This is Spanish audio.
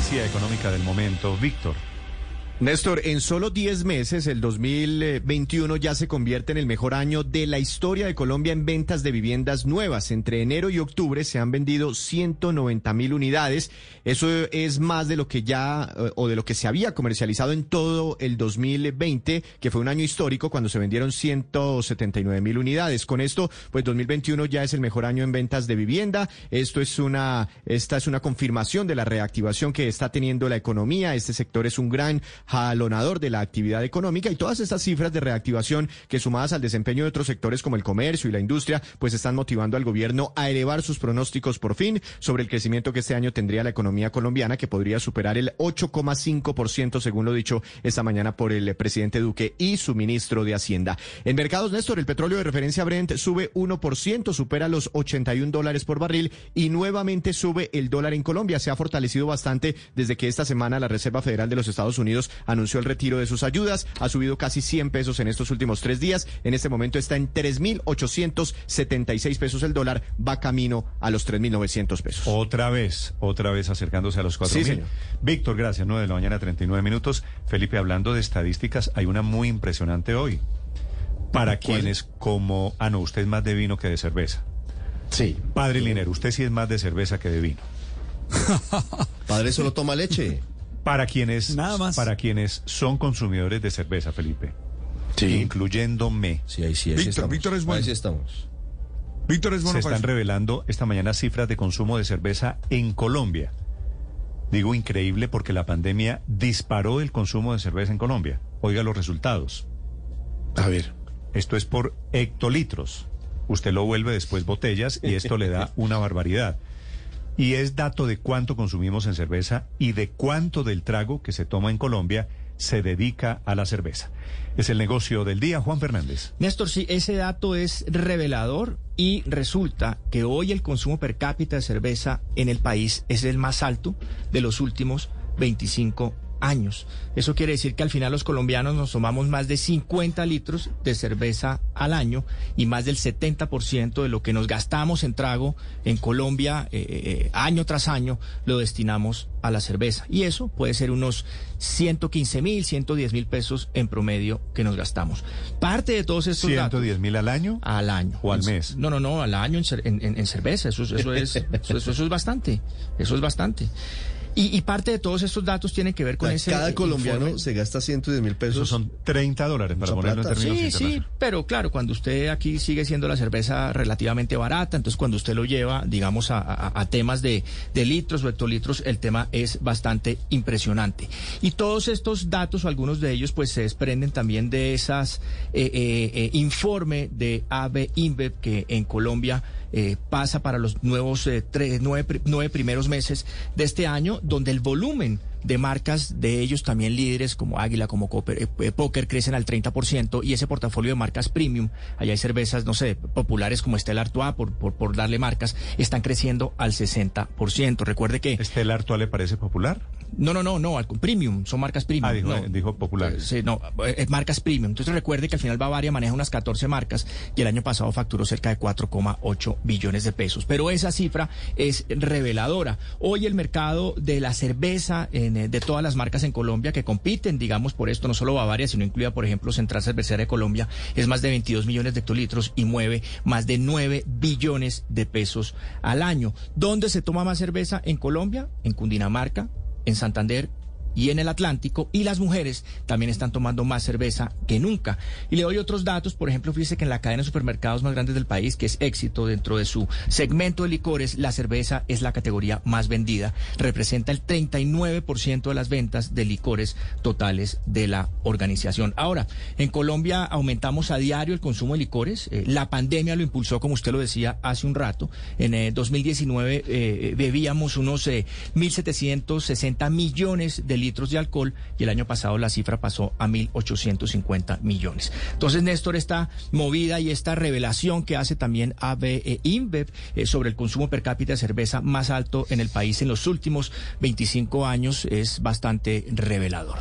noticia económica del momento, Víctor. Néstor, en solo 10 meses, el 2021 ya se convierte en el mejor año de la historia de Colombia en ventas de viviendas nuevas. Entre enero y octubre se han vendido 190 mil unidades. Eso es más de lo que ya, eh, o de lo que se había comercializado en todo el 2020, que fue un año histórico cuando se vendieron 179 mil unidades. Con esto, pues 2021 ya es el mejor año en ventas de vivienda. Esto es una, esta es una confirmación de la reactivación que está teniendo la economía. Este sector es un gran jalonador de la actividad económica y todas estas cifras de reactivación que sumadas al desempeño de otros sectores como el comercio y la industria, pues están motivando al gobierno a elevar sus pronósticos por fin sobre el crecimiento que este año tendría la economía colombiana, que podría superar el 8,5% según lo dicho esta mañana por el presidente Duque y su ministro de Hacienda. En mercados, Néstor, el petróleo de referencia Brent sube 1%, supera los 81 dólares por barril y nuevamente sube el dólar en Colombia. Se ha fortalecido bastante desde que esta semana la Reserva Federal de los Estados Unidos anunció el retiro de sus ayudas, ha subido casi 100 pesos en estos últimos tres días, en este momento está en 3.876 pesos el dólar, va camino a los 3.900 pesos. Otra vez, otra vez acercándose a los 4.000. Sí, señor. Víctor, gracias, 9 de la mañana, 39 minutos. Felipe, hablando de estadísticas, hay una muy impresionante hoy. Para quienes como... Ah, no, usted es más de vino que de cerveza. Sí. Padre Linero, usted sí es más de cerveza que de vino. Padre solo toma leche. Para quienes, Nada más. para quienes son consumidores de cerveza, Felipe. Sí. Incluyéndome. Sí, ahí sí, ahí Víctor, Víctor es bueno. Ahí sí estamos. Víctor es bueno. Se están revelando esta mañana cifras de consumo de cerveza en Colombia. Digo increíble porque la pandemia disparó el consumo de cerveza en Colombia. Oiga los resultados. A ver. Esto es por hectolitros. Usted lo vuelve después botellas y esto le da una barbaridad. Y es dato de cuánto consumimos en cerveza y de cuánto del trago que se toma en Colombia se dedica a la cerveza. Es el negocio del día, Juan Fernández. Néstor, sí, ese dato es revelador y resulta que hoy el consumo per cápita de cerveza en el país es el más alto de los últimos 25 años. Eso quiere decir que al final los colombianos nos tomamos más de 50 litros de cerveza al año y más del 70% de lo que nos gastamos en trago en Colombia eh, eh, año tras año lo destinamos a la cerveza. Y eso puede ser unos 115 mil, 110 mil pesos en promedio que nos gastamos. Parte de todos estos 110 mil al año. Al año. O al mes. No, no, no, al año en, en, cerveza. Eso, eso, es, eso, eso es bastante. Eso es bastante. Y, parte de todos estos datos tiene que ver con ese. Cada colombiano se gasta 110 mil pesos. son 30 dólares para ponerlo en términos Sí, sí, pero claro, cuando usted aquí sigue siendo la cerveza relativamente barata, entonces cuando usted lo lleva, digamos, a, temas de, litros o hectolitros, el tema es bastante impresionante. Y todos estos datos, o algunos de ellos, pues se desprenden también de esas eh, eh, eh informe de AB InBev que en Colombia eh, pasa para los nuevos eh, nueve, primeros meses de este año, donde el volumen de marcas de ellos también líderes como Águila, como Cooper, eh, Poker crecen al 30% y ese portafolio de marcas premium, allá hay cervezas, no sé, populares como Estela Artois, por, por, por darle marcas, están creciendo al 60%. Recuerde que... ¿Estela Artois le parece popular? No, no, no, no, premium, son marcas premium. Ah, dijo, popular. Sí, no, es marcas premium. Entonces recuerde que al final Bavaria maneja unas 14 marcas y el año pasado facturó cerca de 4,8 billones de pesos. Pero esa cifra es reveladora. Hoy el mercado de la cerveza eh, de todas las marcas en Colombia que compiten, digamos, por esto, no solo Bavaria, sino incluida, por ejemplo, Central Cervecera de Colombia, es más de 22 millones de hectolitros y mueve más de 9 billones de pesos al año. ¿Dónde se toma más cerveza? En Colombia, en Cundinamarca, en Santander y en el Atlántico y las mujeres también están tomando más cerveza que nunca. Y le doy otros datos, por ejemplo, fíjese que en la cadena de supermercados más grandes del país, que es éxito dentro de su segmento de licores, la cerveza es la categoría más vendida, representa el 39% de las ventas de licores totales de la organización. Ahora, en Colombia aumentamos a diario el consumo de licores, eh, la pandemia lo impulsó, como usted lo decía hace un rato, en 2019 eh, eh, bebíamos unos 1.760 millones de litros de alcohol y el año pasado la cifra pasó a 1.850 millones. Entonces, Néstor, esta movida y esta revelación que hace también ABE InBev eh, sobre el consumo per cápita de cerveza más alto en el país en los últimos 25 años es bastante revelador.